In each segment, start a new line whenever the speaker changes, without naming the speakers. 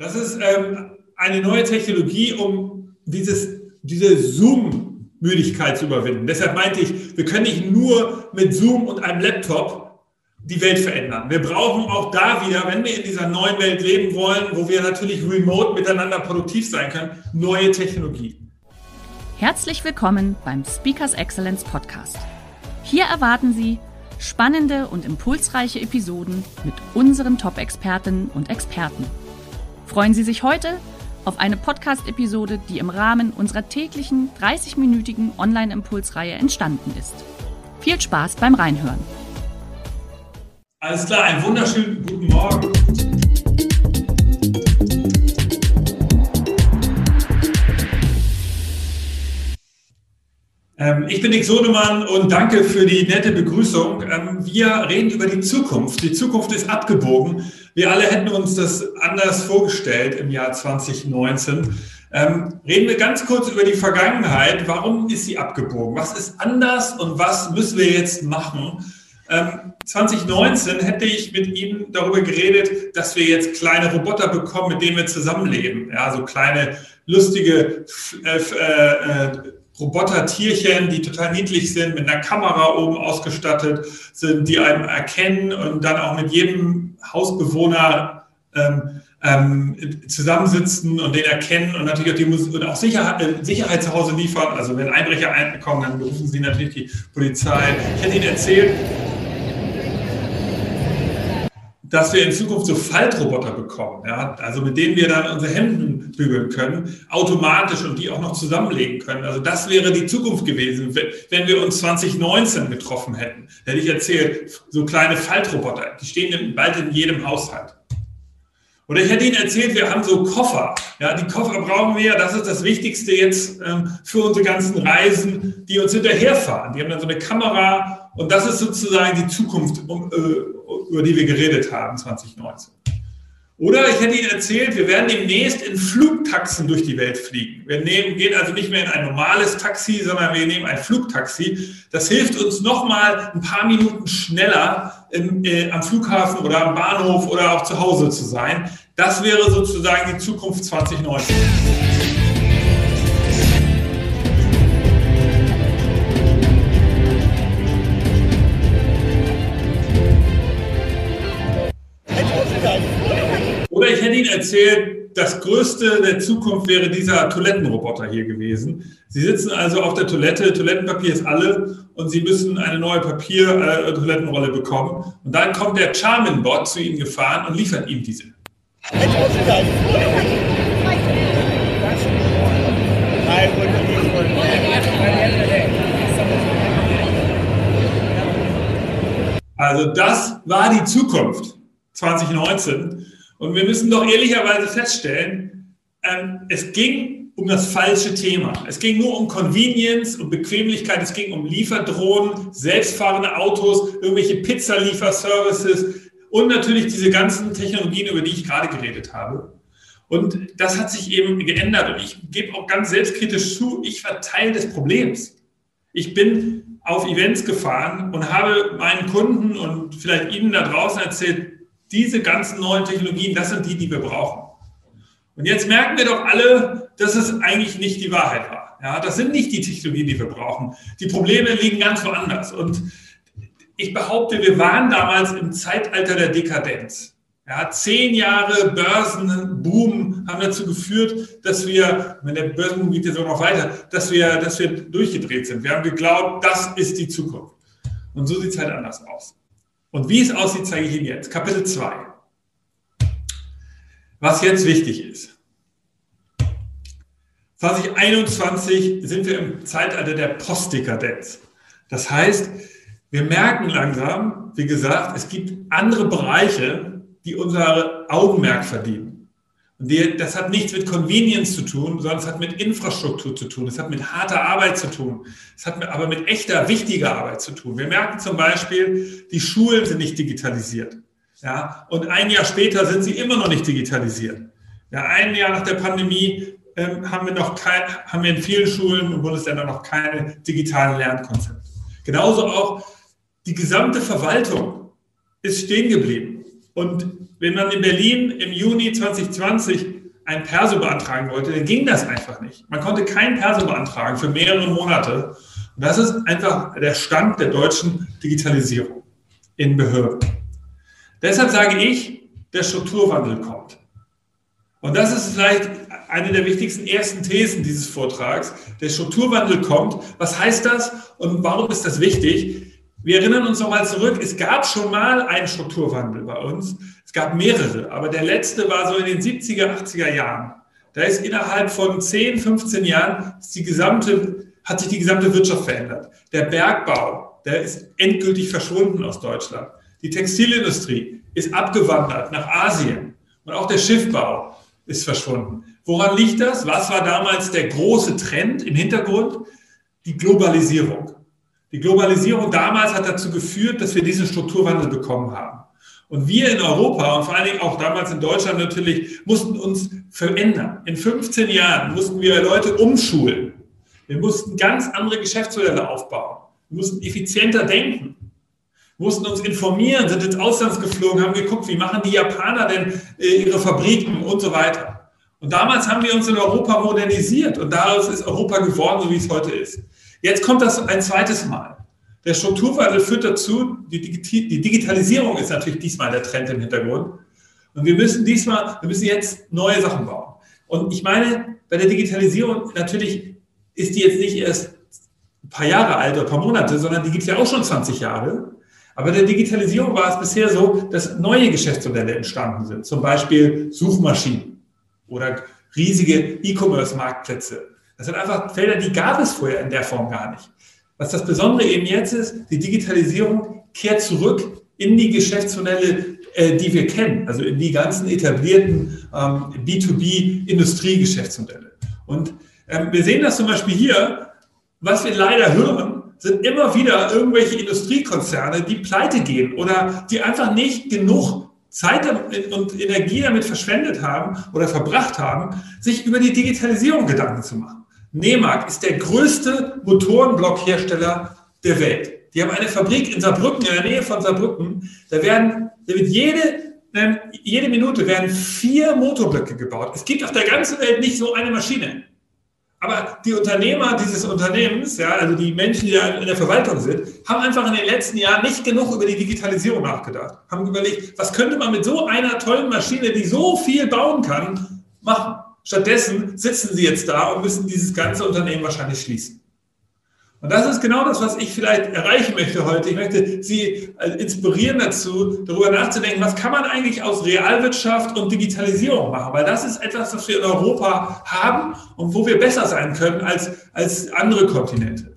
Das ist ähm, eine neue Technologie, um dieses, diese Zoom-Müdigkeit zu überwinden. Deshalb meinte ich, wir können nicht nur mit Zoom und einem Laptop die Welt verändern. Wir brauchen auch da wieder, wenn wir in dieser neuen Welt leben wollen, wo wir natürlich remote miteinander produktiv sein können, neue Technologie.
Herzlich willkommen beim Speakers Excellence Podcast. Hier erwarten Sie spannende und impulsreiche Episoden mit unseren Top-Expertinnen und Experten. Freuen Sie sich heute auf eine Podcast-Episode, die im Rahmen unserer täglichen 30-minütigen Online-Impulsreihe entstanden ist. Viel Spaß beim Reinhören.
Alles klar, einen wunderschönen guten Morgen. Ähm, ich bin Nick Sonemann und danke für die nette Begrüßung. Ähm, wir reden über die Zukunft. Die Zukunft ist abgebogen. Wir alle hätten uns das anders vorgestellt im Jahr 2019. Ähm, reden wir ganz kurz über die Vergangenheit. Warum ist sie abgebogen? Was ist anders und was müssen wir jetzt machen? 2019 hätte ich mit Ihnen darüber geredet, dass wir jetzt kleine Roboter bekommen, mit denen wir zusammenleben. Ja, so kleine, lustige äh, äh, Roboter-Tierchen, die total niedlich sind, mit einer Kamera oben ausgestattet sind, die einem erkennen und dann auch mit jedem Hausbewohner ähm, ähm, zusammensitzen und den erkennen und natürlich auch, die und auch Sicherheit, äh, Sicherheit zu Hause liefern. Also wenn Einbrecher einkommen, dann berufen sie natürlich die Polizei. Ich hätte Ihnen erzählt, dass wir in Zukunft so Faltroboter bekommen, ja, also mit denen wir dann unsere Hemden bügeln können, automatisch und die auch noch zusammenlegen können. Also das wäre die Zukunft gewesen, wenn wir uns 2019 getroffen hätten. Hätte ich erzählt, so kleine Faltroboter, die stehen bald in jedem Haushalt. Oder ich hätte Ihnen erzählt, wir haben so Koffer. Ja, die Koffer brauchen wir, das ist das Wichtigste jetzt ähm, für unsere ganzen Reisen, die uns hinterherfahren. Die haben dann so eine Kamera und das ist sozusagen die Zukunft, um, äh, über die wir geredet haben 2019. Oder ich hätte Ihnen erzählt, wir werden demnächst in Flugtaxen durch die Welt fliegen. Wir nehmen, gehen also nicht mehr in ein normales Taxi, sondern wir nehmen ein Flugtaxi. Das hilft uns nochmal ein paar Minuten schneller im, äh, am Flughafen oder am Bahnhof oder auch zu Hause zu sein. Das wäre sozusagen die Zukunft 2019. Erzählt, das Größte der Zukunft wäre dieser Toilettenroboter hier gewesen. Sie sitzen also auf der Toilette, Toilettenpapier ist alle und Sie müssen eine neue Papier-Toilettenrolle äh, bekommen. Und dann kommt der Charmin-Bot zu Ihnen gefahren und liefert Ihnen diese. Also das war die Zukunft 2019. Und wir müssen doch ehrlicherweise feststellen, ähm, es ging um das falsche Thema. Es ging nur um Convenience und Bequemlichkeit. Es ging um Lieferdrohnen, selbstfahrende Autos, irgendwelche Pizzalieferservices und natürlich diese ganzen Technologien, über die ich gerade geredet habe. Und das hat sich eben geändert. Und ich gebe auch ganz selbstkritisch zu, ich war Teil des Problems. Ich bin auf Events gefahren und habe meinen Kunden und vielleicht Ihnen da draußen erzählt, diese ganzen neuen Technologien, das sind die, die wir brauchen. Und jetzt merken wir doch alle, dass es eigentlich nicht die Wahrheit war. Ja, das sind nicht die Technologien, die wir brauchen. Die Probleme liegen ganz woanders. Und ich behaupte, wir waren damals im Zeitalter der Dekadenz. Ja, zehn Jahre Börsenboom haben dazu geführt, dass wir, wenn der Börsenboom geht jetzt auch noch weiter, dass wir, dass wir durchgedreht sind. Wir haben geglaubt, das ist die Zukunft. Und so sieht es halt anders aus. Und wie es aussieht, zeige ich Ihnen jetzt. Kapitel 2. Was jetzt wichtig ist. 2021 sind wir im Zeitalter der Postdekadenz. Das heißt, wir merken langsam, wie gesagt, es gibt andere Bereiche, die unsere Augenmerk verdienen. Die, das hat nichts mit Convenience zu tun, sondern es hat mit Infrastruktur zu tun, es hat mit harter Arbeit zu tun, es hat aber mit echter, wichtiger Arbeit zu tun. Wir merken zum Beispiel, die Schulen sind nicht digitalisiert. Ja, und ein Jahr später sind sie immer noch nicht digitalisiert. Ja, ein Jahr nach der Pandemie ähm, haben wir noch kein, haben wir in vielen Schulen und Bundesländern noch keine digitalen Lernkonzepte. Genauso auch die gesamte Verwaltung ist stehen geblieben. Und wenn man in Berlin im Juni 2020 ein Perso beantragen wollte, dann ging das einfach nicht. Man konnte kein Perso beantragen für mehrere Monate. Und das ist einfach der Stand der deutschen Digitalisierung in Behörden. Deshalb sage ich, der Strukturwandel kommt. Und das ist vielleicht eine der wichtigsten ersten Thesen dieses Vortrags. Der Strukturwandel kommt. Was heißt das und warum ist das wichtig? Wir erinnern uns nochmal zurück, es gab schon mal einen Strukturwandel bei uns. Es gab mehrere, aber der letzte war so in den 70er, 80er Jahren. Da ist innerhalb von 10, 15 Jahren die gesamte, hat sich die gesamte Wirtschaft verändert. Der Bergbau, der ist endgültig verschwunden aus Deutschland. Die Textilindustrie ist abgewandert nach Asien und auch der Schiffbau ist verschwunden. Woran liegt das? Was war damals der große Trend im Hintergrund? Die Globalisierung. Die Globalisierung damals hat dazu geführt, dass wir diesen Strukturwandel bekommen haben. Und wir in Europa und vor allen Dingen auch damals in Deutschland natürlich mussten uns verändern. In 15 Jahren mussten wir Leute umschulen. Wir mussten ganz andere Geschäftsmodelle aufbauen. Wir mussten effizienter denken. Wir mussten uns informieren, sind ins Ausland geflogen, haben geguckt, wie machen die Japaner denn äh, ihre Fabriken und so weiter. Und damals haben wir uns in Europa modernisiert und daraus ist Europa geworden, so wie es heute ist. Jetzt kommt das ein zweites Mal. Der Strukturwandel führt dazu, die, Digitalisierung ist natürlich diesmal der Trend im Hintergrund. Und wir müssen diesmal, wir müssen jetzt neue Sachen bauen. Und ich meine, bei der Digitalisierung natürlich ist die jetzt nicht erst ein paar Jahre alt oder ein paar Monate, sondern die gibt es ja auch schon 20 Jahre. Aber der Digitalisierung war es bisher so, dass neue Geschäftsmodelle entstanden sind. Zum Beispiel Suchmaschinen oder riesige E-Commerce-Marktplätze das sind einfach Felder, die gab es vorher in der Form gar nicht. Was das Besondere eben jetzt ist, die Digitalisierung kehrt zurück in die Geschäftsmodelle, äh, die wir kennen, also in die ganzen etablierten ähm, B2B-Industriegeschäftsmodelle. Und ähm, wir sehen das zum Beispiel hier, was wir leider hören, sind immer wieder irgendwelche Industriekonzerne, die pleite gehen oder die einfach nicht genug Zeit und Energie damit verschwendet haben oder verbracht haben, sich über die Digitalisierung Gedanken zu machen. Nemak ist der größte Motorenblockhersteller der Welt. Die haben eine Fabrik in Saarbrücken, in der Nähe von Saarbrücken. Da werden, da wird jede, ähm, jede Minute werden vier Motorblöcke gebaut. Es gibt auf der ganzen Welt nicht so eine Maschine. Aber die Unternehmer dieses Unternehmens, ja, also die Menschen, die da in der Verwaltung sind, haben einfach in den letzten Jahren nicht genug über die Digitalisierung nachgedacht. Haben überlegt, was könnte man mit so einer tollen Maschine, die so viel bauen kann, machen. Stattdessen sitzen sie jetzt da und müssen dieses ganze Unternehmen wahrscheinlich schließen. Und das ist genau das, was ich vielleicht erreichen möchte heute. Ich möchte Sie äh, inspirieren dazu, darüber nachzudenken, was kann man eigentlich aus Realwirtschaft und Digitalisierung machen? Weil das ist etwas, was wir in Europa haben und wo wir besser sein können als, als andere Kontinente.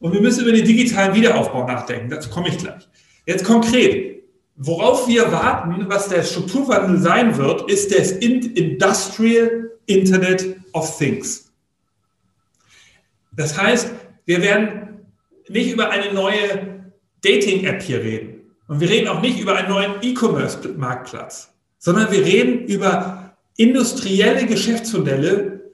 Und wir müssen über den digitalen Wiederaufbau nachdenken. Dazu komme ich gleich. Jetzt konkret. Worauf wir warten, was der Strukturwandel sein wird, ist das Industrial Internet of Things. Das heißt, wir werden nicht über eine neue Dating-App hier reden. Und wir reden auch nicht über einen neuen E-Commerce-Marktplatz, sondern wir reden über industrielle Geschäftsmodelle,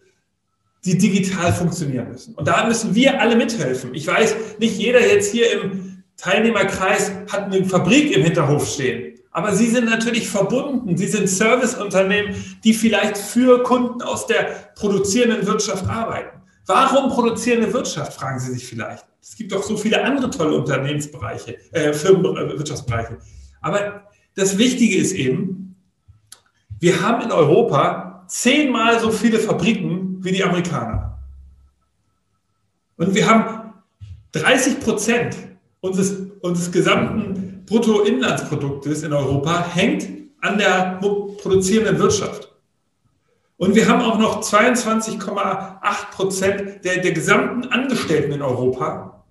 die digital funktionieren müssen. Und da müssen wir alle mithelfen. Ich weiß, nicht jeder jetzt hier im Teilnehmerkreis hat eine Fabrik im Hinterhof stehen. Aber sie sind natürlich verbunden. Sie sind Serviceunternehmen, die vielleicht für Kunden aus der produzierenden Wirtschaft arbeiten. Warum produzierende Wirtschaft, fragen Sie sich vielleicht. Es gibt doch so viele andere tolle Unternehmensbereiche, äh, Firmenwirtschaftsbereiche. Aber das Wichtige ist eben, wir haben in Europa zehnmal so viele Fabriken wie die Amerikaner. Und wir haben 30 Prozent unseres, unseres gesamten Bruttoinlandsproduktes in Europa hängt an der produzierenden Wirtschaft. Und wir haben auch noch 22,8 Prozent der, der gesamten Angestellten in Europa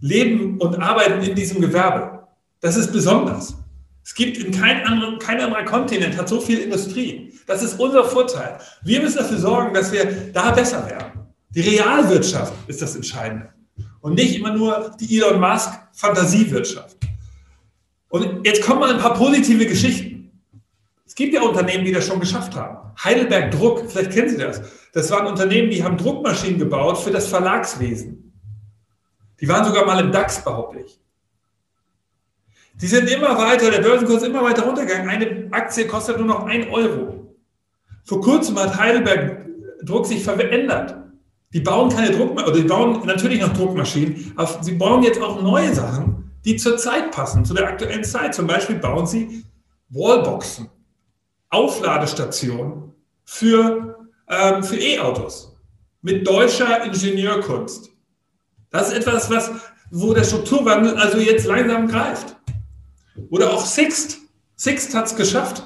leben und arbeiten in diesem Gewerbe. Das ist besonders. Es gibt in kein anderen, kein anderer Kontinent hat so viel Industrie. Das ist unser Vorteil. Wir müssen dafür sorgen, dass wir da besser werden. Die Realwirtschaft ist das Entscheidende. Und nicht immer nur die Elon Musk Fantasiewirtschaft. Und jetzt kommen mal ein paar positive Geschichten. Es gibt ja Unternehmen, die das schon geschafft haben. Heidelberg Druck, vielleicht kennen Sie das. Das waren Unternehmen, die haben Druckmaschinen gebaut für das Verlagswesen. Die waren sogar mal im DAX, behaupte ich. Die sind immer weiter, der Börsenkurs ist immer weiter runtergegangen. Eine Aktie kostet nur noch ein Euro. Vor kurzem hat Heidelberg Druck sich verändert. Die bauen keine Druckmaschinen, oder die bauen natürlich noch Druckmaschinen, aber sie bauen jetzt auch neue Sachen, die zur Zeit passen, zu der aktuellen Zeit. Zum Beispiel bauen sie Wallboxen, Aufladestationen für, ähm, für E-Autos mit deutscher Ingenieurkunst. Das ist etwas, was, wo der Strukturwandel also jetzt langsam greift. Oder auch Sixt. Sixt hat es geschafft.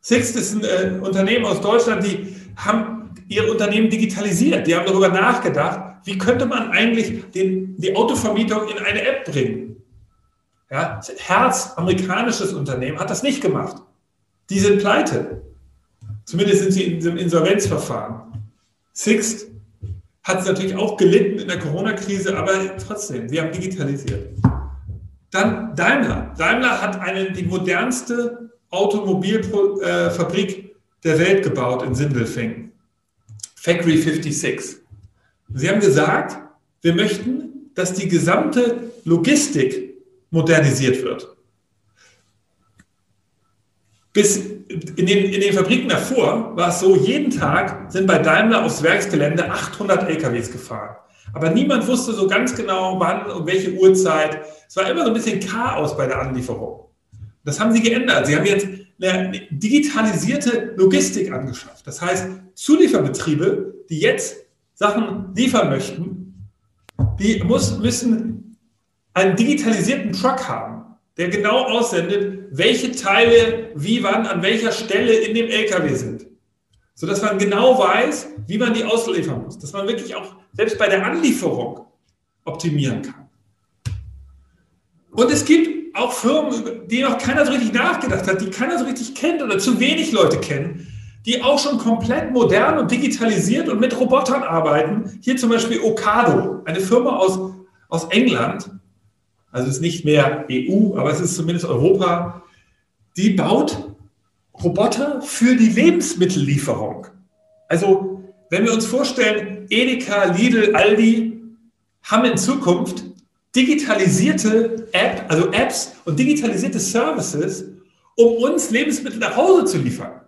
Sixt ist ein äh, Unternehmen aus Deutschland, die haben ihr Unternehmen digitalisiert. Die haben darüber nachgedacht, wie könnte man eigentlich den, die Autovermietung in eine App bringen. Ja, Herz, amerikanisches Unternehmen, hat das nicht gemacht. Die sind pleite. Zumindest sind sie in diesem Insolvenzverfahren. Sixt hat es natürlich auch gelitten in der Corona-Krise, aber trotzdem, sie haben digitalisiert. Dann Daimler. Daimler hat eine, die modernste Automobilfabrik äh, der Welt gebaut in Sindelfingen. Factory 56. Sie haben gesagt, wir möchten, dass die gesamte Logistik modernisiert wird. Bis in den, in den Fabriken davor war es so, jeden Tag sind bei Daimler aufs Werksgelände 800 LKWs gefahren. Aber niemand wusste so ganz genau, wann und welche Uhrzeit. Es war immer so ein bisschen Chaos bei der Anlieferung. Das haben sie geändert. Sie haben jetzt eine digitalisierte Logistik angeschafft. Das heißt, Zulieferbetriebe, die jetzt Sachen liefern möchten, die muss, müssen einen digitalisierten Truck haben, der genau aussendet, welche Teile wie wann an welcher Stelle in dem LKW sind. Sodass man genau weiß, wie man die ausliefern muss. Dass man wirklich auch selbst bei der Anlieferung optimieren kann. Und es gibt auch Firmen, die noch keiner so richtig nachgedacht hat, die keiner so richtig kennt oder zu wenig Leute kennen, die auch schon komplett modern und digitalisiert und mit Robotern arbeiten. Hier zum Beispiel Ocado, eine Firma aus, aus England, also es ist nicht mehr EU, aber es ist zumindest Europa, die baut Roboter für die Lebensmittellieferung. Also wenn wir uns vorstellen, Edeka, Lidl, Aldi haben in Zukunft digitalisierte App, also Apps und digitalisierte Services, um uns Lebensmittel nach Hause zu liefern.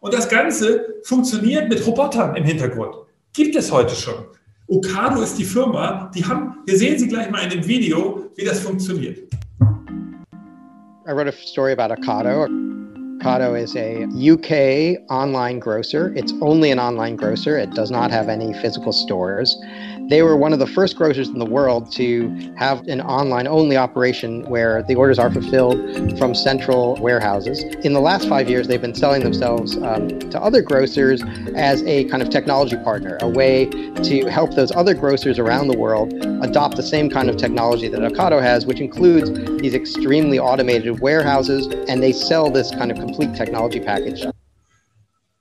Und das Ganze funktioniert mit Robotern im Hintergrund. Gibt es heute schon. Ocado ist die Firma, die haben, wir sehen Sie gleich mal in dem Video, wie das funktioniert.
I wrote a story about Ocado. Ocado is a UK online grocer. It's only an online grocer. It does not have any physical stores. They were one of the first grocers in the world to have an online only operation where the orders are fulfilled from central warehouses. In the last five years, they've been selling themselves um, to other grocers as a kind of technology partner, a way to help those other grocers around the world adopt the same kind of technology that Ocado has, which includes these extremely automated warehouses, and they sell this kind of complete technology package.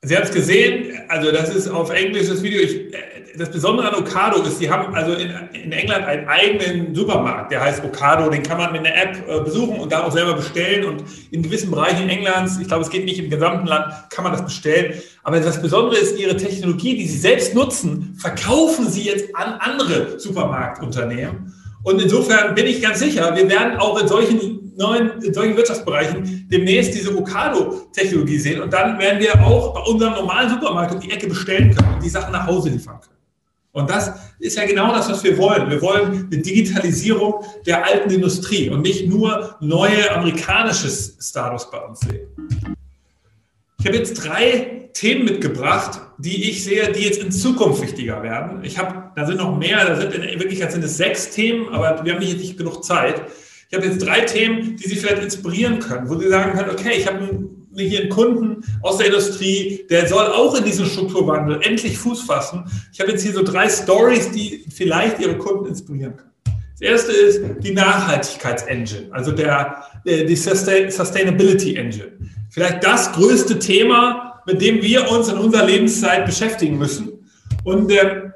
Sie haben es gesehen, also das ist auf Englisch das Video. Ich, das Besondere an Ocado ist, sie haben also in, in, England einen eigenen Supermarkt, der heißt Ocado. Den kann man mit einer App äh, besuchen und da auch selber bestellen. Und in gewissen Bereichen Englands, ich glaube, es geht nicht im gesamten Land, kann man das bestellen. Aber das Besondere ist, ihre Technologie, die sie selbst nutzen, verkaufen sie jetzt an andere Supermarktunternehmen. Und insofern bin ich ganz sicher, wir werden auch in solchen neuen, in solchen Wirtschaftsbereichen demnächst diese Ocado-Technologie sehen. Und dann werden wir auch bei unserem normalen Supermarkt um die Ecke bestellen können und die Sachen nach Hause liefern können. Und das ist ja genau das, was wir wollen. Wir wollen eine Digitalisierung der alten Industrie und nicht nur neue amerikanische Startups bei uns sehen. Ich habe jetzt drei Themen mitgebracht, die ich sehe, die jetzt in Zukunft wichtiger werden. Ich habe, da sind noch mehr, da sind in Wirklichkeit sind es sechs Themen, aber wir haben hier nicht genug Zeit. Ich habe jetzt drei Themen, die Sie vielleicht inspirieren können, wo Sie sagen können, okay, ich habe hier einen Kunden aus der Industrie, der soll auch in diesen Strukturwandel endlich Fuß fassen. Ich habe jetzt hier so drei Stories, die vielleicht Ihre Kunden inspirieren können. Das erste ist die Nachhaltigkeitsengine, also der, die Sustainability Engine. Vielleicht das größte Thema, mit dem wir uns in unserer Lebenszeit beschäftigen müssen. Und äh,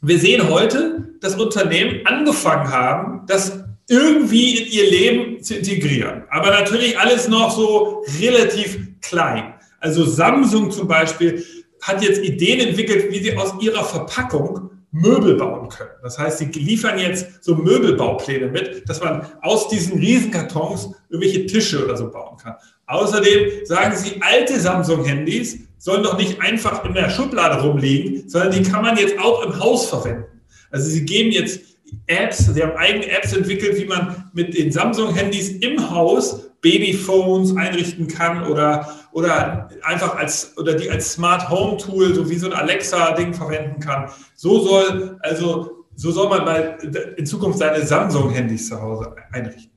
wir sehen heute, dass Unternehmen angefangen haben, das irgendwie in ihr Leben zu integrieren. Aber natürlich alles noch so relativ klein. Also Samsung zum Beispiel hat jetzt Ideen entwickelt, wie sie aus ihrer Verpackung Möbel bauen können. Das heißt, sie liefern jetzt so Möbelbaupläne mit, dass man aus diesen Riesenkartons irgendwelche Tische oder so bauen kann. Außerdem sagen sie, alte Samsung-Handys sollen doch nicht einfach in der Schublade rumliegen, sondern die kann man jetzt auch im Haus verwenden. Also sie geben jetzt Apps, sie haben eigene Apps entwickelt, wie man mit den Samsung-Handys im Haus Babyphones einrichten kann oder, oder einfach als, oder die als Smart Home Tool, so wie so ein Alexa-Ding verwenden kann. So soll, also, so soll man mal in Zukunft seine Samsung-Handys zu Hause einrichten.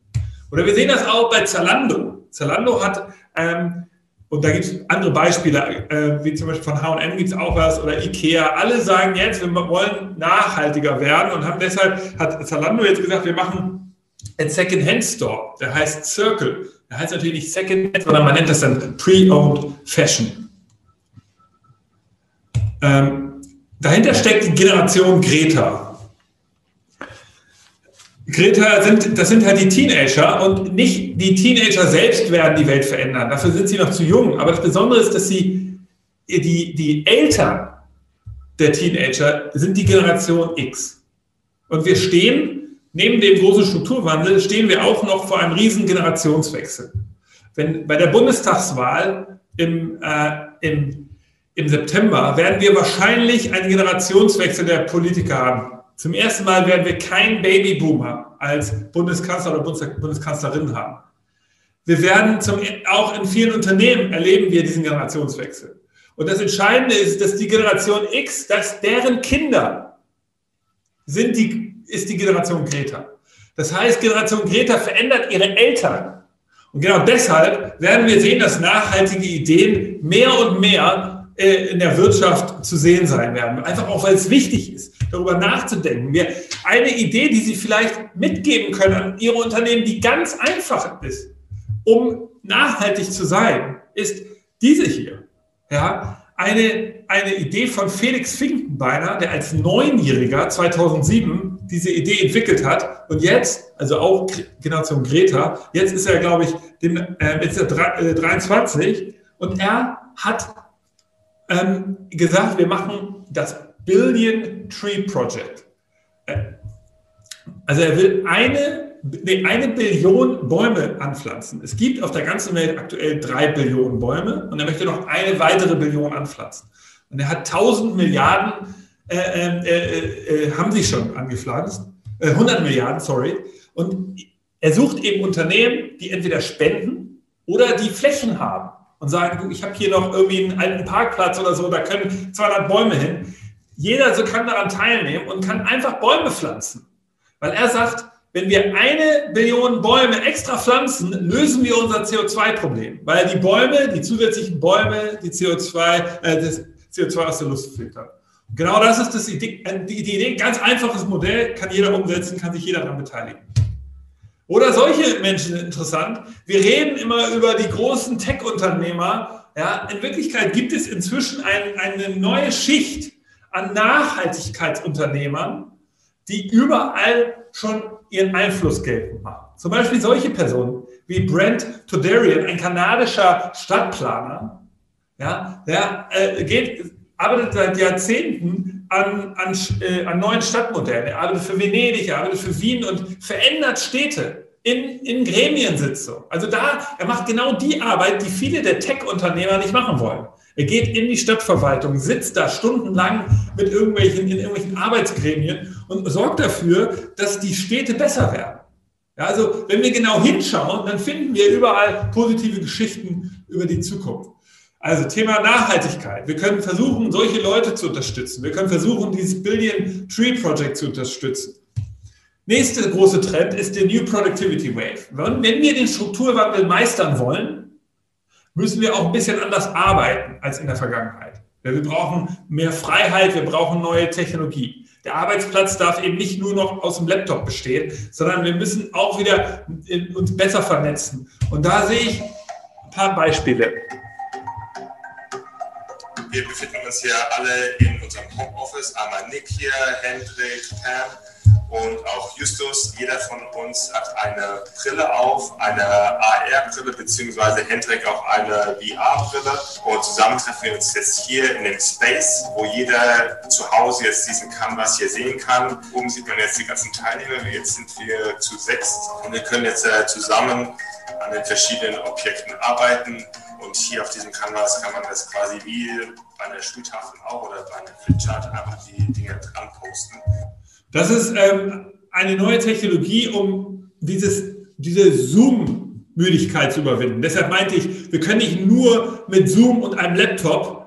Oder wir sehen das auch bei Zalando. Zalando hat, ähm, und da gibt es andere Beispiele, äh, wie zum Beispiel von H&M gibt es auch was oder Ikea. Alle sagen jetzt, wir wollen nachhaltiger werden und haben deshalb, hat Zalando jetzt gesagt, wir machen einen Second-Hand-Store, der heißt Circle. Der heißt natürlich nicht Second-Hand, sondern man nennt das dann Pre-Owned Fashion. Ähm, dahinter steckt die Generation Greta. Greta sind, das sind halt die Teenager und nicht die Teenager selbst werden die Welt verändern. Dafür sind sie noch zu jung. Aber das Besondere ist, dass sie, die, die Eltern der Teenager sind die Generation X. Und wir stehen, neben dem großen Strukturwandel, stehen wir auch noch vor einem riesen Generationswechsel. Wenn bei der Bundestagswahl im, äh, im, im September werden wir wahrscheinlich einen Generationswechsel der Politiker haben. Zum ersten Mal werden wir keinen Babyboomer als Bundeskanzler oder Bundeskanzlerin haben. Wir werden zum, auch in vielen Unternehmen erleben wir diesen Generationswechsel. Und das Entscheidende ist, dass die Generation X, dass deren Kinder sind die, ist die Generation Greta. Das heißt, Generation Greta verändert ihre Eltern. Und genau deshalb werden wir sehen, dass nachhaltige Ideen mehr und mehr in der Wirtschaft zu sehen sein werden. Einfach auch, weil es wichtig ist, darüber nachzudenken. Wir, eine Idee, die Sie vielleicht mitgeben können an Ihre Unternehmen, die ganz einfach ist, um nachhaltig zu sein, ist diese hier. Ja, eine, eine Idee von Felix Finkenbeiner, der als Neunjähriger 2007 diese Idee entwickelt hat und jetzt, also auch Generation Greta, jetzt ist er, glaube ich, dem, äh, jetzt er äh, 23 und er hat ähm, gesagt, wir machen das Billion Tree Project. Äh, also er will eine, nee, eine Billion Bäume anpflanzen. Es gibt auf der ganzen Welt aktuell drei Billionen Bäume und er möchte noch eine weitere Billion anpflanzen. Und er hat 1000 Milliarden, äh, äh, äh, äh, haben sich schon angepflanzt, 100 äh, Milliarden, sorry. Und er sucht eben Unternehmen, die entweder spenden oder die Flächen haben und sagen, du, ich habe hier noch irgendwie einen alten Parkplatz oder so, da können 200 Bäume hin. Jeder so kann daran teilnehmen und kann einfach Bäume pflanzen. Weil er sagt, wenn wir eine Billion Bäume extra pflanzen, lösen wir unser CO2-Problem. Weil die Bäume, die zusätzlichen Bäume, die CO2, äh, das CO2 aus der Luft filtern. Genau das ist das Idee, die Idee. Ganz einfaches Modell, kann jeder umsetzen, kann sich jeder daran beteiligen. Oder solche Menschen interessant. Wir reden immer über die großen Tech-Unternehmer. Ja, in Wirklichkeit gibt es inzwischen ein, eine neue Schicht an Nachhaltigkeitsunternehmern, die überall schon ihren Einfluss geltend machen. Zum Beispiel solche Personen wie Brent Todarian, ein kanadischer Stadtplaner, ja, der äh, geht, arbeitet seit Jahrzehnten an, an, äh, an neuen Stadtmodellen. Er arbeitet für Venedig, er arbeitet für Wien und verändert Städte in, in Gremiensitzungen. Also da, er macht genau die Arbeit, die viele der Tech-Unternehmer nicht machen wollen. Er geht in die Stadtverwaltung, sitzt da stundenlang mit irgendwelchen, in irgendwelchen Arbeitsgremien und sorgt dafür, dass die Städte besser werden. Ja, also wenn wir genau hinschauen, dann finden wir überall positive Geschichten über die Zukunft. Also Thema Nachhaltigkeit. Wir können versuchen, solche Leute zu unterstützen. Wir können versuchen, dieses Billion Tree Project zu unterstützen. Nächste große Trend ist der New Productivity Wave. Wenn wir den Strukturwandel meistern wollen, müssen wir auch ein bisschen anders arbeiten als in der Vergangenheit. Wir brauchen mehr Freiheit, wir brauchen neue Technologie. Der Arbeitsplatz darf eben nicht nur noch aus dem Laptop bestehen, sondern wir müssen auch wieder uns besser vernetzen. Und da sehe ich ein paar Beispiele.
Wir befinden uns hier alle in unserem Homeoffice. Einmal Nick hier, Hendrik, Pam und auch Justus. Jeder von uns hat eine Brille auf, eine AR-Brille, beziehungsweise Hendrik auch eine VR-Brille. Und zusammen treffen wir uns jetzt hier in dem Space, wo jeder zu Hause jetzt diesen Canvas hier sehen kann. Oben sieht man jetzt die ganzen Teilnehmer. Jetzt sind wir zu sechs und wir können jetzt äh, zusammen an den verschiedenen Objekten arbeiten. Und hier auf diesem Canvas kann man das quasi wie bei einer Schultafel auch oder bei einem Flipchart einfach die Dinge dran posten.
Das ist ähm, eine neue Technologie, um dieses, diese Zoom-Müdigkeit zu überwinden. Deshalb meinte ich, wir können nicht nur mit Zoom und einem Laptop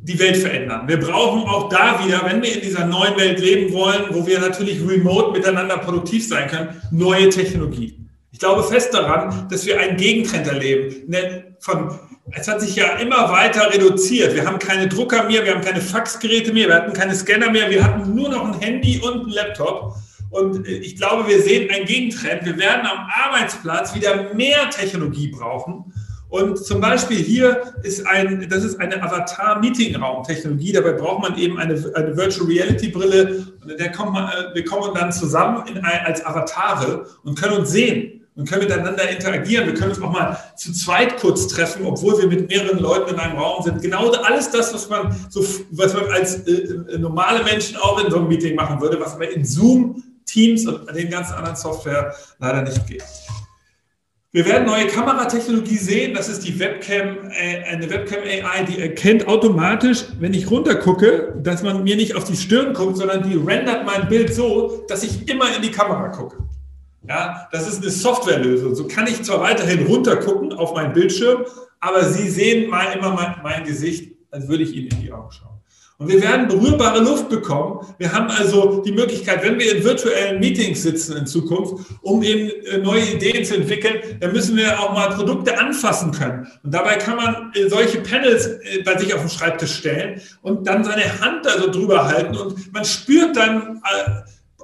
die Welt verändern. Wir brauchen auch da wieder, wenn wir in dieser neuen Welt leben wollen, wo wir natürlich remote miteinander produktiv sein können, neue Technologie. Ich glaube fest daran, dass wir einen Gegentrend erleben. Von, es hat sich ja immer weiter reduziert. Wir haben keine Drucker mehr, wir haben keine Faxgeräte mehr, wir hatten keine Scanner mehr, wir hatten nur noch ein Handy und ein Laptop. Und ich glaube, wir sehen einen Gegentrend. Wir werden am Arbeitsplatz wieder mehr Technologie brauchen. Und zum Beispiel hier ist ein, das ist eine Avatar-Meeting-Raum-Technologie. Dabei braucht man eben eine, eine Virtual Reality-Brille. Und in der kommt man, äh, wir kommen dann zusammen in ein, als Avatare und können uns sehen und können miteinander interagieren. Wir können uns auch mal zu zweit kurz treffen, obwohl wir mit mehreren Leuten in einem Raum sind. Genau alles das, was man, so, was man als äh, äh, normale Menschen auch in so einem Meeting machen würde, was man in Zoom, Teams und den ganzen anderen Software leider nicht geht. Wir werden neue Kameratechnologie sehen. Das ist die Webcam, äh, eine Webcam AI, die erkennt automatisch, wenn ich runtergucke, dass man mir nicht auf die Stirn guckt, sondern die rendert mein Bild so, dass ich immer in die Kamera gucke. Ja, das ist eine Softwarelösung. So kann ich zwar weiterhin runtergucken auf meinen Bildschirm, aber Sie sehen mal immer mein, mein Gesicht, als würde ich Ihnen in die Augen schauen. Und wir werden berührbare Luft bekommen. Wir haben also die Möglichkeit, wenn wir in virtuellen Meetings sitzen in Zukunft, um eben äh, neue Ideen zu entwickeln, dann müssen wir auch mal Produkte anfassen können. Und dabei kann man äh, solche Panels äh, bei sich auf den Schreibtisch stellen und dann seine Hand da so drüber halten und man spürt dann,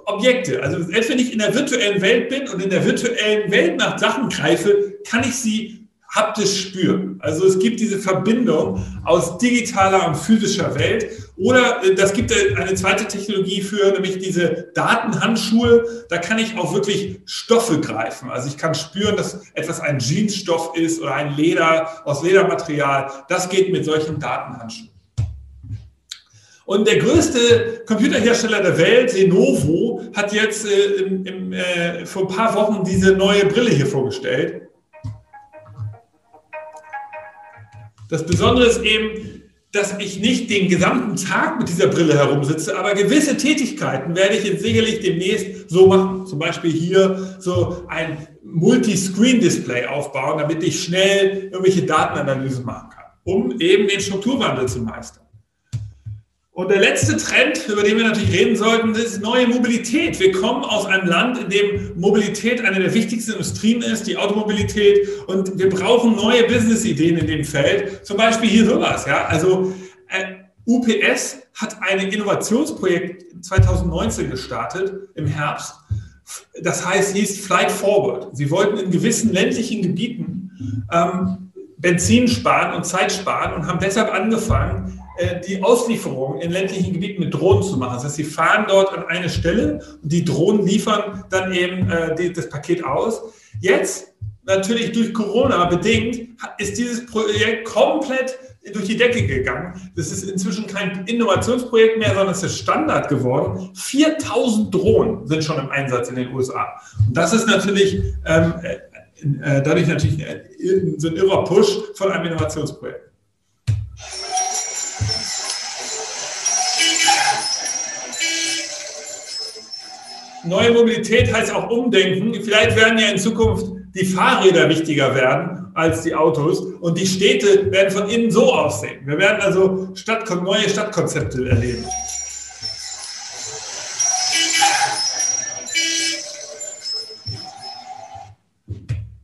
Objekte. Also selbst wenn ich in der virtuellen Welt bin und in der virtuellen Welt nach Sachen greife, kann ich sie haptisch spüren. Also es gibt diese Verbindung aus digitaler und physischer Welt. Oder äh, das gibt eine zweite Technologie für, nämlich diese Datenhandschuhe. Da kann ich auch wirklich Stoffe greifen. Also ich kann spüren, dass etwas ein Jeansstoff ist oder ein Leder aus Ledermaterial. Das geht mit solchen Datenhandschuhen. Und der größte Computerhersteller der Welt, Lenovo, hat jetzt äh, im, im, äh, vor ein paar Wochen diese neue Brille hier vorgestellt. Das Besondere ist eben, dass ich nicht den gesamten Tag mit dieser Brille herumsitze, aber gewisse Tätigkeiten werde ich jetzt sicherlich demnächst so machen. Zum Beispiel hier so ein Multiscreen-Display aufbauen, damit ich schnell irgendwelche Datenanalysen machen kann, um eben den Strukturwandel zu meistern. Und der letzte Trend, über den wir natürlich reden sollten, ist neue Mobilität. Wir kommen aus einem Land, in dem Mobilität eine der wichtigsten Industrien ist, die Automobilität. Und wir brauchen neue Business-Ideen in dem Feld. Zum Beispiel hier sowas. Ja? Also äh, UPS hat ein Innovationsprojekt 2019 gestartet, im Herbst. Das heißt, hieß Flight Forward. Sie wollten in gewissen ländlichen Gebieten ähm, Benzin sparen und Zeit sparen und haben deshalb angefangen, die Auslieferung in ländlichen Gebieten mit Drohnen zu machen. Das heißt, sie fahren dort an eine Stelle und die Drohnen liefern dann eben äh, die, das Paket aus. Jetzt, natürlich durch Corona bedingt, ist dieses Projekt komplett durch die Decke gegangen. Das ist inzwischen kein Innovationsprojekt mehr, sondern es ist Standard geworden. 4000 Drohnen sind schon im Einsatz in den USA. Und das ist natürlich ähm, äh, äh dadurch natürlich äh, so ein irrer Push von einem Innovationsprojekt. Neue Mobilität heißt auch Umdenken. Vielleicht werden ja in Zukunft die Fahrräder wichtiger werden als die Autos und die Städte werden von innen so aussehen. Wir werden also Stadt, neue Stadtkonzepte erleben.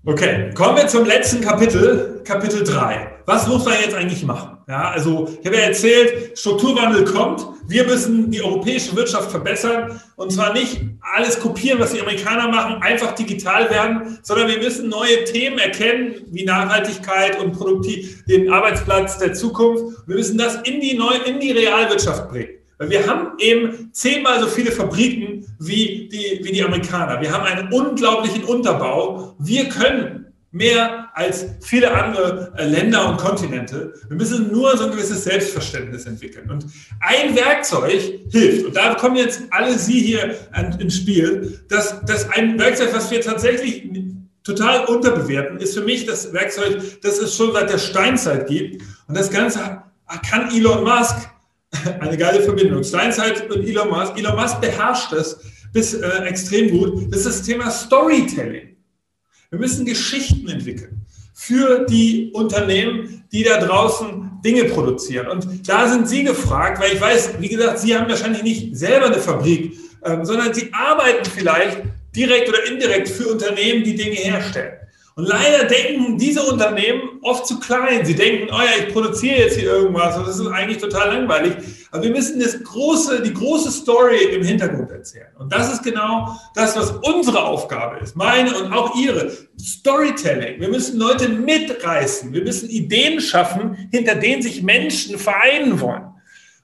Okay, kommen wir zum letzten Kapitel, Kapitel 3. Was muss man jetzt eigentlich machen? Ja, also ich habe ja erzählt, Strukturwandel kommt. Wir müssen die europäische Wirtschaft verbessern und zwar nicht alles kopieren, was die Amerikaner machen, einfach digital werden, sondern wir müssen neue Themen erkennen, wie Nachhaltigkeit und Produktiv, den Arbeitsplatz der Zukunft. Wir müssen das in die, neu, in die Realwirtschaft bringen. Weil wir haben eben zehnmal so viele Fabriken wie die, wie die Amerikaner. Wir haben einen unglaublichen Unterbau. Wir können mehr als viele andere äh, Länder und Kontinente. Wir müssen nur so ein gewisses Selbstverständnis entwickeln. Und ein Werkzeug hilft, und da kommen jetzt alle Sie hier ins Spiel, dass, dass ein Werkzeug, was wir tatsächlich total unterbewerten, ist für mich das Werkzeug, das es schon seit der Steinzeit gibt. Und das Ganze kann Elon Musk eine geile Verbindung. Steinzeit und Elon Musk. Elon Musk beherrscht es bis äh, extrem gut. Das ist das Thema Storytelling. Wir müssen Geschichten entwickeln für die Unternehmen, die da draußen Dinge produzieren. Und da sind Sie gefragt, weil ich weiß, wie gesagt, Sie haben wahrscheinlich nicht selber eine Fabrik, ähm, sondern Sie arbeiten vielleicht direkt oder indirekt für Unternehmen, die Dinge herstellen. Und leider denken diese Unternehmen oft zu klein. Sie denken, oh ja, ich produziere jetzt hier irgendwas und das ist eigentlich total langweilig. Aber wir müssen das große, die große Story im Hintergrund erzählen. Und das ist genau das, was unsere Aufgabe ist, meine und auch ihre. Storytelling. Wir müssen Leute mitreißen. Wir müssen Ideen schaffen, hinter denen sich Menschen vereinen wollen.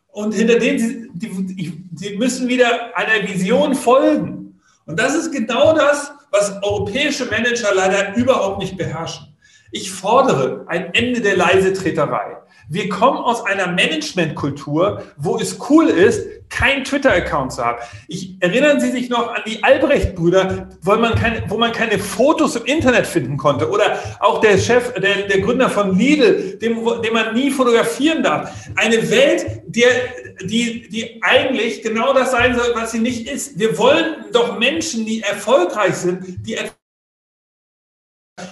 Und hinter denen sie, die, die müssen wieder einer Vision folgen. Und das ist genau das, was europäische Manager leider überhaupt nicht beherrschen. Ich fordere ein Ende der Leisetreterei. Wir kommen aus einer Managementkultur, wo es cool ist, kein Twitter-Account zu haben. Ich, erinnern Sie sich noch an die Albrecht-Brüder, wo man, keine, wo man keine Fotos im Internet finden konnte? Oder auch der Chef, der, der Gründer von Lidl, dem, den man nie fotografieren darf. Eine Welt, der, die, die eigentlich genau das sein soll, was sie nicht ist. Wir wollen doch Menschen, die erfolgreich sind, die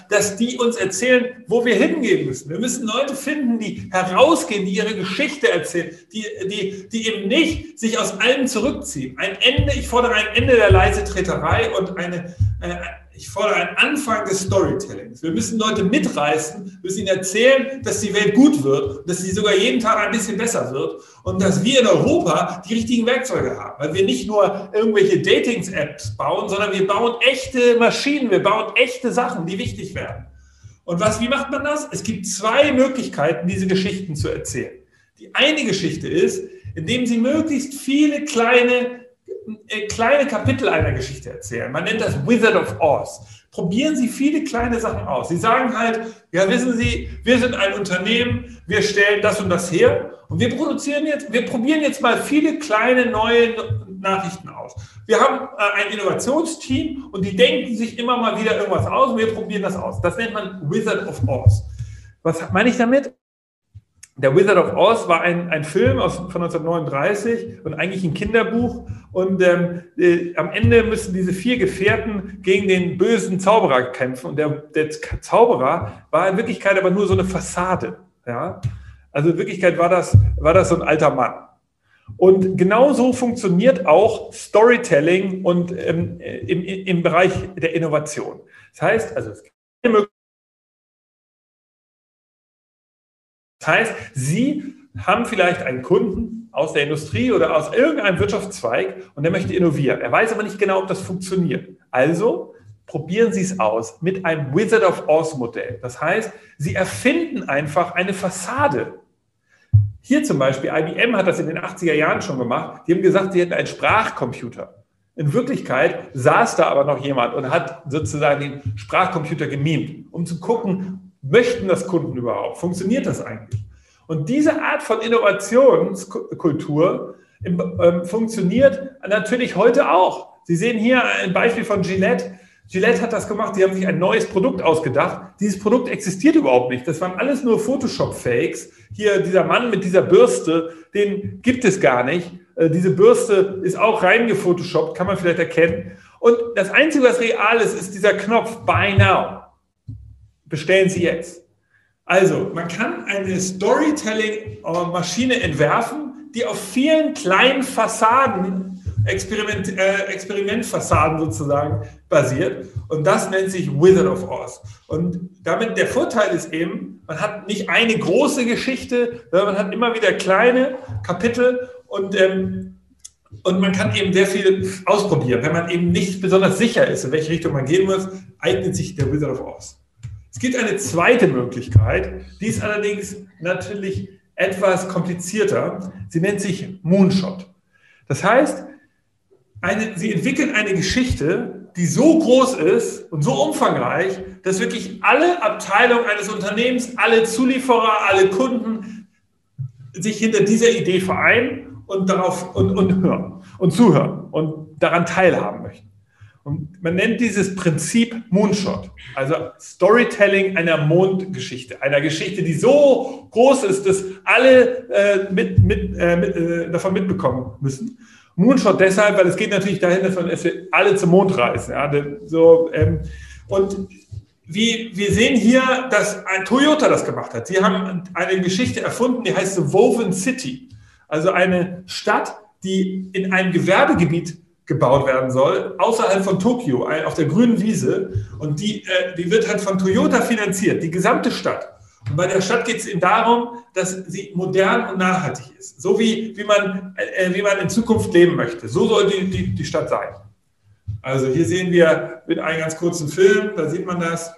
dass die uns erzählen, wo wir hingehen müssen. Wir müssen Leute finden, die herausgehen, die ihre Geschichte erzählen, die, die, die eben nicht sich aus allem zurückziehen. Ein Ende, ich fordere ein Ende der Leisetreterei und eine, äh, ich fordere einen Anfang des Storytellings. Wir müssen Leute mitreißen, müssen ihnen erzählen, dass die Welt gut wird, dass sie sogar jeden Tag ein bisschen besser wird und dass wir in Europa die richtigen Werkzeuge haben. Weil wir nicht nur irgendwelche Datings-Apps bauen, sondern wir bauen echte Maschinen, wir bauen echte Sachen, die wichtig werden. Und was, wie macht man das? Es gibt zwei Möglichkeiten, diese Geschichten zu erzählen. Die eine Geschichte ist, indem sie möglichst viele kleine kleine Kapitel einer Geschichte erzählen. Man nennt das Wizard of Oz. Probieren Sie viele kleine Sachen aus. Sie sagen halt, ja, wissen Sie, wir sind ein Unternehmen, wir stellen das und das her und wir produzieren jetzt, wir probieren jetzt mal viele kleine neue Nachrichten aus. Wir haben äh, ein Innovationsteam und die denken sich immer mal wieder irgendwas aus und wir probieren das aus. Das nennt man Wizard of Oz. Was meine ich damit? Der Wizard of Oz war ein, ein Film aus, von 1939 und eigentlich ein Kinderbuch. Und ähm, äh, am Ende müssen diese vier Gefährten gegen den bösen Zauberer kämpfen. Und der, der Zauberer war in Wirklichkeit aber nur so eine Fassade. Ja? Also in Wirklichkeit war das, war das so ein alter Mann. Und genauso funktioniert auch Storytelling und ähm, im, im Bereich der Innovation. Das heißt, also es gibt eine Das heißt, Sie haben vielleicht einen Kunden aus der Industrie oder aus irgendeinem Wirtschaftszweig und der möchte innovieren. Er weiß aber nicht genau, ob das funktioniert. Also probieren Sie es aus mit einem Wizard of Oz Modell. Das heißt, Sie erfinden einfach eine Fassade. Hier zum Beispiel, IBM hat das in den 80er Jahren schon gemacht. Die haben gesagt, sie hätten einen Sprachcomputer. In Wirklichkeit saß da aber noch jemand und hat sozusagen den Sprachcomputer gemimt, um zu gucken, möchten das Kunden überhaupt? Funktioniert das eigentlich? Und diese Art von Innovationskultur ähm, funktioniert natürlich heute auch. Sie sehen hier ein Beispiel von Gillette. Gillette hat das gemacht, sie haben sich ein neues Produkt ausgedacht. Dieses Produkt existiert überhaupt nicht. Das waren alles nur Photoshop-Fakes. Hier dieser Mann mit dieser Bürste, den gibt es gar nicht. Äh, diese Bürste ist auch reingefotoshoppt, kann man vielleicht erkennen. Und das Einzige, was real ist, ist dieser Knopf Buy Now bestellen Sie jetzt. Also, man kann eine Storytelling-Maschine entwerfen, die auf vielen kleinen Fassaden Experiment, äh, Experimentfassaden sozusagen basiert. Und das nennt sich Wizard of Oz. Und damit der Vorteil ist eben, man hat nicht eine große Geschichte, sondern man hat immer wieder kleine Kapitel und ähm, und man kann eben sehr viel ausprobieren. Wenn man eben nicht besonders sicher ist, in welche Richtung man gehen muss, eignet sich der Wizard of Oz. Es gibt eine zweite Möglichkeit, die ist allerdings natürlich etwas komplizierter. Sie nennt sich Moonshot. Das heißt, eine, sie entwickeln eine Geschichte, die so groß ist und so umfangreich, dass wirklich alle Abteilungen eines Unternehmens, alle Zulieferer, alle Kunden sich hinter dieser Idee vereinen und darauf und, und hören und zuhören und daran teilhaben möchten. Und man nennt dieses Prinzip Moonshot, also Storytelling einer Mondgeschichte, einer Geschichte, die so groß ist, dass alle äh, mit, mit, äh, mit, äh, davon mitbekommen müssen. Moonshot deshalb, weil es geht natürlich dahin, dass wir alle zum Mond reisen. Ja, so, ähm, und wie, wir sehen hier, dass ein Toyota das gemacht hat. Sie haben eine Geschichte erfunden, die heißt The Woven City. Also eine Stadt, die in einem Gewerbegebiet gebaut werden soll, außerhalb von Tokio, auf der grünen Wiese. Und die, äh, die wird halt von Toyota finanziert, die gesamte Stadt. Und bei der Stadt geht es eben darum, dass sie modern und nachhaltig ist. So wie, wie, man, äh, wie man in Zukunft leben möchte. So soll die, die, die Stadt sein. Also hier sehen wir mit einem ganz kurzen Film, da sieht man das.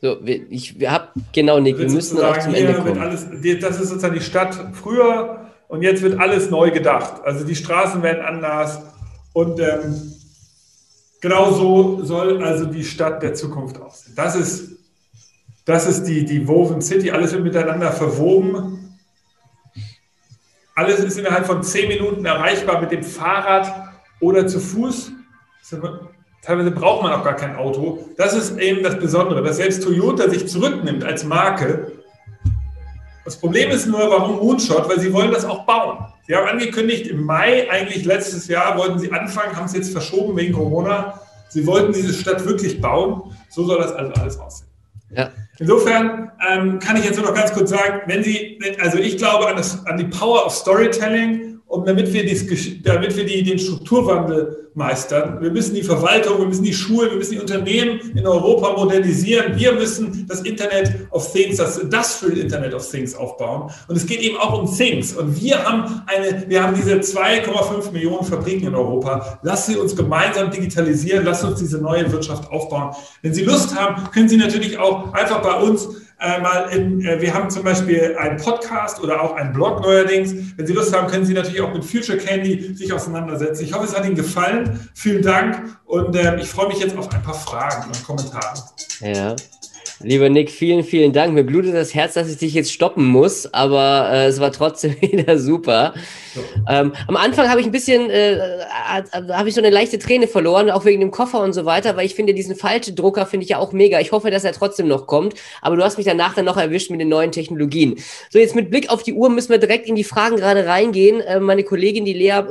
So, ich habe genau, Nick, wir müssen auch zum Ende kommen.
Alles, das ist sozusagen die Stadt früher und jetzt wird alles neu gedacht. Also die Straßen werden anders und ähm, genau so soll also die Stadt der Zukunft aussehen. Das ist, das ist die, die Woven City. Alles wird miteinander verwoben. Alles ist innerhalb von zehn Minuten erreichbar mit dem Fahrrad oder zu Fuß. Teilweise braucht man auch gar kein Auto. Das ist eben das Besondere, dass selbst Toyota sich zurücknimmt als Marke. Das Problem ist nur, warum Moonshot? Weil sie wollen das auch bauen. Sie haben angekündigt, im Mai, eigentlich letztes Jahr, wollten Sie anfangen, haben es jetzt verschoben wegen Corona. Sie wollten diese Stadt wirklich bauen. So soll das also alles aussehen. Ja. Insofern ähm, kann ich jetzt nur noch ganz kurz sagen, wenn Sie, also ich glaube an, das, an die Power of Storytelling und damit wir, dies, damit wir die, den Strukturwandel meistern, wir müssen die Verwaltung, wir müssen die Schulen, wir müssen die Unternehmen in Europa modernisieren. Wir müssen das Internet of Things, das Industrial Internet of Things aufbauen. Und es geht eben auch um Things. Und wir haben eine, wir haben diese 2,5 Millionen Fabriken in Europa. Lassen Sie uns gemeinsam digitalisieren. Lassen uns diese neue Wirtschaft aufbauen. Wenn Sie Lust haben, können Sie natürlich auch einfach bei uns äh, mal in, äh, wir haben zum Beispiel einen Podcast oder auch einen Blog neuerdings. Wenn Sie Lust haben, können Sie natürlich auch mit Future Candy sich auseinandersetzen. Ich hoffe, es hat Ihnen gefallen. Vielen Dank und äh, ich freue mich jetzt auf ein paar Fragen und Kommentare.
Ja. Lieber Nick, vielen, vielen Dank. Mir blutet das Herz, dass ich dich jetzt stoppen muss, aber äh, es war trotzdem wieder super. So. Ähm, am Anfang habe ich ein bisschen, äh, habe ich so eine leichte Träne verloren, auch wegen dem Koffer und so weiter, weil ich finde, diesen Faltdrucker finde ich ja auch mega. Ich hoffe, dass er trotzdem noch kommt, aber du hast mich danach dann noch erwischt mit den neuen Technologien. So, jetzt mit Blick auf die Uhr müssen wir direkt in die Fragen gerade reingehen. Äh, meine Kollegin, die Lea,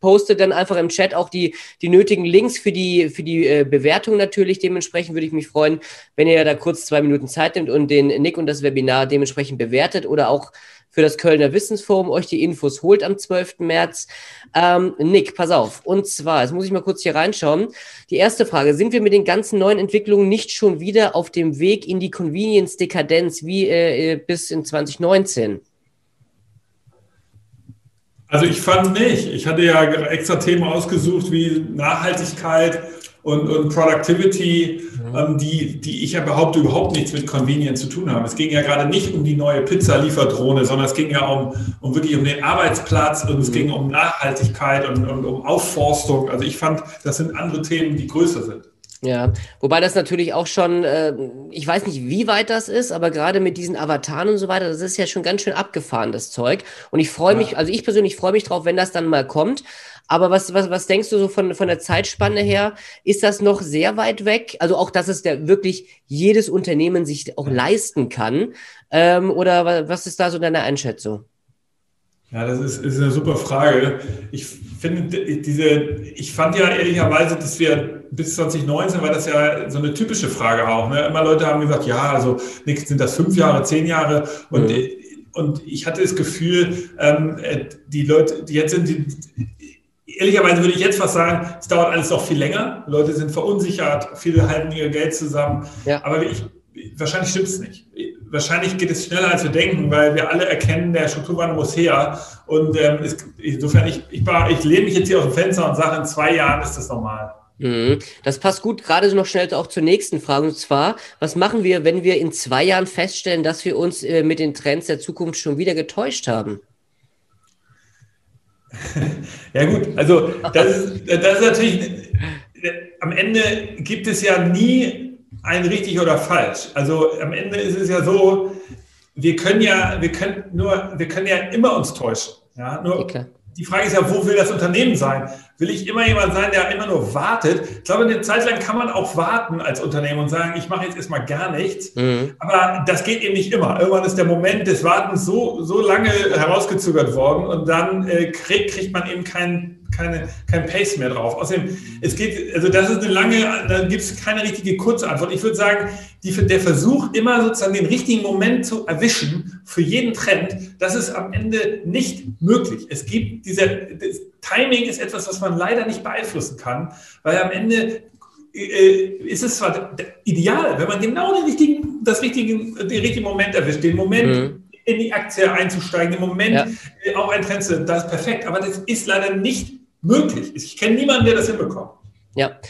postet dann einfach im Chat auch die, die nötigen Links für die, für die äh, Bewertung natürlich. Dementsprechend würde ich mich freuen, wenn ihr da kurz zwei Minuten Zeit nimmt und den Nick und das Webinar dementsprechend bewertet oder auch für das Kölner Wissensforum euch die Infos holt am 12. März. Ähm, Nick, pass auf. Und zwar, jetzt muss ich mal kurz hier reinschauen. Die erste Frage, sind wir mit den ganzen neuen Entwicklungen nicht schon wieder auf dem Weg in die Convenience-Dekadenz wie äh, äh bis in 2019?
Also ich fand nicht. Ich hatte ja extra Themen ausgesucht wie Nachhaltigkeit und, und Productivity, mhm. ähm, die, die ich ja behaupte überhaupt nichts mit Convenience zu tun haben. Es ging ja gerade nicht um die neue Pizza-Lieferdrohne, sondern es ging ja um, um wirklich um den Arbeitsplatz und es mhm. ging um Nachhaltigkeit und, und um Aufforstung. Also ich fand, das sind andere Themen, die größer sind.
Ja, wobei das natürlich auch schon, äh, ich weiß nicht, wie weit das ist, aber gerade mit diesen Avataren und so weiter, das ist ja schon ganz schön abgefahren, das Zeug. Und ich freue mich, also ich persönlich freue mich drauf, wenn das dann mal kommt. Aber was, was, was denkst du so von, von der Zeitspanne her? Ist das noch sehr weit weg? Also auch, dass es der wirklich jedes Unternehmen sich auch leisten kann? Ähm, oder was ist da so deine Einschätzung?
Ja, das ist, ist eine super Frage. Ich finde diese, ich fand ja ehrlicherweise, dass wir bis 2019 war das ja so eine typische Frage auch. Ne? Immer Leute haben gesagt, ja, also nichts sind das fünf Jahre, zehn Jahre und mhm. und ich hatte das Gefühl, ähm, die Leute, die jetzt sind, die, ehrlicherweise würde ich jetzt fast sagen, es dauert alles noch viel länger. Leute sind verunsichert, viele halten ihr Geld zusammen. Ja. Aber ich, wahrscheinlich stimmt es nicht. Wahrscheinlich geht es schneller, als wir denken, weil wir alle erkennen, der Strukturwandel muss her. Und ähm, es, insofern, ich, ich, ich lehne mich jetzt hier aus dem Fenster und sage, in zwei Jahren ist das normal.
Mhm. Das passt gut gerade noch schnell auch zur nächsten Frage. Und zwar, was machen wir, wenn wir in zwei Jahren feststellen, dass wir uns äh, mit den Trends der Zukunft schon wieder getäuscht haben?
Ja gut, also das ist, das ist natürlich, am Ende gibt es ja nie ein richtig oder falsch. Also am Ende ist es ja so, wir können ja, wir können nur, wir können ja immer uns täuschen. Ja, nur okay. die Frage ist ja, wo will das Unternehmen sein? Will ich immer jemand sein, der immer nur wartet? Ich glaube, eine Zeit lang kann man auch warten als Unternehmen und sagen, ich mache jetzt erstmal gar nichts. Mhm. Aber das geht eben nicht immer. Irgendwann ist der Moment des Wartens so, so lange herausgezögert worden und dann äh, kriegt, kriegt man eben keinen keine, kein Pace mehr drauf. Außerdem, es geht, also das ist eine lange, da gibt es keine richtige Kurzantwort. Ich würde sagen, die, der Versuch, immer sozusagen den richtigen Moment zu erwischen für jeden Trend, das ist am Ende nicht möglich. Es gibt dieser, Timing ist etwas, was man leider nicht beeinflussen kann, weil am Ende äh, ist es zwar ideal, wenn man genau den richtigen, das richtige, den richtigen Moment erwischt, den Moment, mhm. in die Aktie einzusteigen, den Moment ja. Äh, auf ein Trend zu, das ist perfekt. Aber das ist leider nicht möglich. Ich kenne niemanden, der das hinbekommt.
Ja,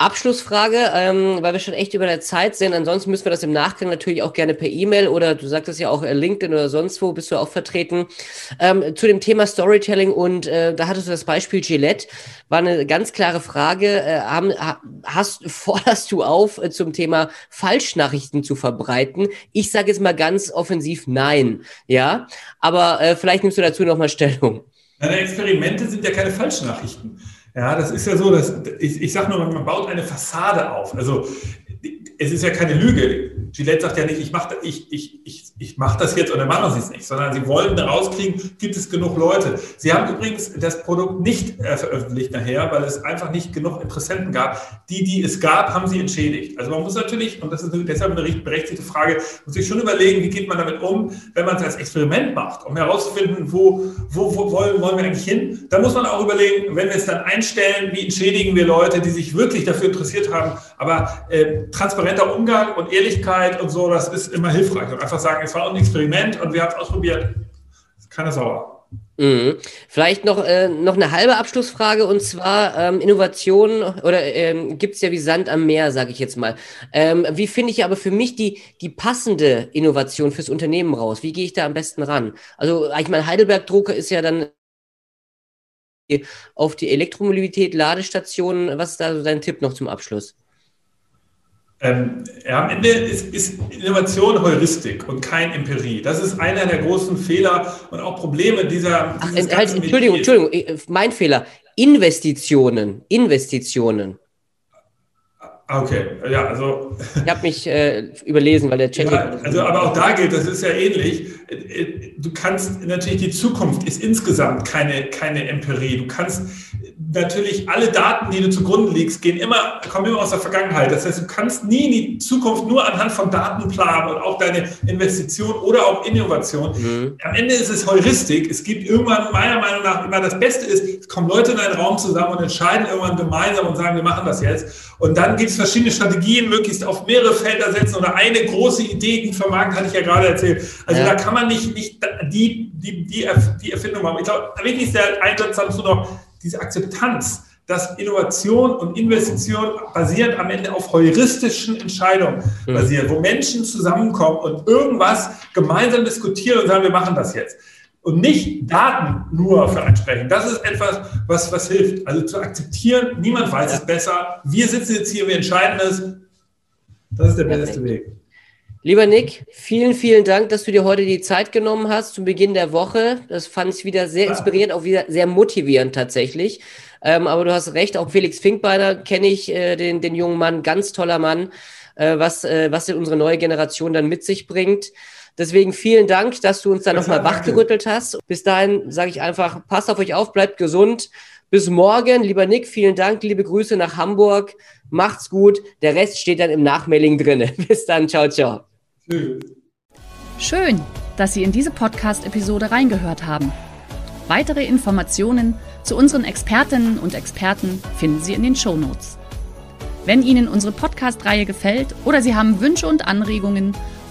Abschlussfrage, ähm, weil wir schon echt über der Zeit sind. Ansonsten müssen wir das im Nachgang natürlich auch gerne per E-Mail oder du sagtest ja auch äh, LinkedIn oder sonst wo bist du auch vertreten. Ähm, zu dem Thema Storytelling und äh, da hattest du das Beispiel Gillette. War eine ganz klare Frage. Äh, haben, hast, forderst du auf, äh, zum Thema Falschnachrichten zu verbreiten? Ich sage jetzt mal ganz offensiv nein. Ja, aber äh, vielleicht nimmst du dazu nochmal Stellung.
Deine Experimente sind ja keine Falschnachrichten. Ja, das ist ja so, dass ich, ich sage nur, man baut eine Fassade auf. Also es ist ja keine Lüge. Gillette sagt ja nicht, ich mache ich, ich, ich, ich mach das jetzt oder machen sie es nicht, sondern sie wollen rauskriegen, gibt es genug Leute. Sie haben übrigens das Produkt nicht äh, veröffentlicht nachher, weil es einfach nicht genug Interessenten gab. Die, die es gab, haben sie entschädigt. Also man muss natürlich, und das ist deshalb eine berechtigte Frage, muss sich schon überlegen, wie geht man damit um, wenn man es als Experiment macht, um herauszufinden, wo, wo, wo wollen, wollen wir eigentlich hin. Da muss man auch überlegen, wenn wir es dann einstellen, wie entschädigen wir Leute, die sich wirklich dafür interessiert haben. Aber äh, transparenter Umgang und Ehrlichkeit und so, das ist immer hilfreich. Und einfach sagen, es war ein Experiment und wir haben es ausprobiert. Keine Sauer.
Mhm. Vielleicht noch, äh, noch eine halbe Abschlussfrage und zwar ähm, Innovation oder ähm, gibt es ja wie Sand am Meer, sage ich jetzt mal. Ähm, wie finde ich aber für mich die, die passende Innovation fürs Unternehmen raus? Wie gehe ich da am besten ran? Also ich meine, Heidelberg-Drucker ist ja dann auf die Elektromobilität, Ladestationen. Was ist da so dein Tipp noch zum Abschluss?
Ähm, ja, am Ende ist, ist, Innovation Heuristik und kein Empirie. Das ist einer der großen Fehler und auch Probleme dieser.
Ach, halt, Entschuldigung, Entschuldigung, äh, mein Fehler. Investitionen, Investitionen.
Okay, ja, also.
Ich habe mich äh, überlesen, weil der Chat.
Ja, also, aber auch da gilt, das ist ja ähnlich. Du kannst natürlich, die Zukunft ist insgesamt keine, keine Empirie. Du kannst natürlich alle Daten, die du zugrunde legst, gehen immer, kommen immer aus der Vergangenheit. Das heißt, du kannst nie in die Zukunft nur anhand von Daten planen und auch deine Investition oder auch Innovation. Mhm. Am Ende ist es Heuristik. Es gibt irgendwann, meiner Meinung nach, immer das Beste ist, es kommen Leute in einen Raum zusammen und entscheiden irgendwann gemeinsam und sagen, wir machen das jetzt. Und dann gibt es verschiedene Strategien, möglichst auf mehrere Felder setzen oder eine große Idee, die vermarkten, hatte ich ja gerade erzählt. Also ja. da kann man nicht, nicht die, die, die, die Erfindung machen. Ich glaube, am wichtigsten Einsatz hast du noch diese Akzeptanz, dass Innovation und Investition basierend am Ende auf heuristischen Entscheidungen mhm. basieren, wo Menschen zusammenkommen und irgendwas gemeinsam diskutieren und sagen, wir machen das jetzt. Und nicht Daten nur für einsprechen. Das ist etwas, was, was hilft. Also zu akzeptieren, niemand weiß es besser. Wir sitzen jetzt hier, wir entscheiden es. Das ist der beste Weg.
Lieber Nick, vielen, vielen Dank, dass du dir heute die Zeit genommen hast zum Beginn der Woche. Das fand ich wieder sehr inspirierend, auch wieder sehr motivierend tatsächlich. Ähm, aber du hast recht, auch Felix Finkbeiner kenne ich, äh, den, den jungen Mann, ganz toller Mann, äh, was, äh, was unsere neue Generation dann mit sich bringt. Deswegen vielen Dank, dass du uns da nochmal wachgerüttelt hast. Bis dahin sage ich einfach, passt auf euch auf, bleibt gesund. Bis morgen, lieber Nick, vielen Dank, liebe Grüße nach Hamburg. Macht's gut. Der Rest steht dann im Nachmailing drinne. Bis dann, ciao, ciao.
Schön, dass Sie in diese Podcast-Episode reingehört haben. Weitere Informationen zu unseren Expertinnen und Experten finden Sie in den Show Notes. Wenn Ihnen unsere Podcast-Reihe gefällt oder Sie haben Wünsche und Anregungen,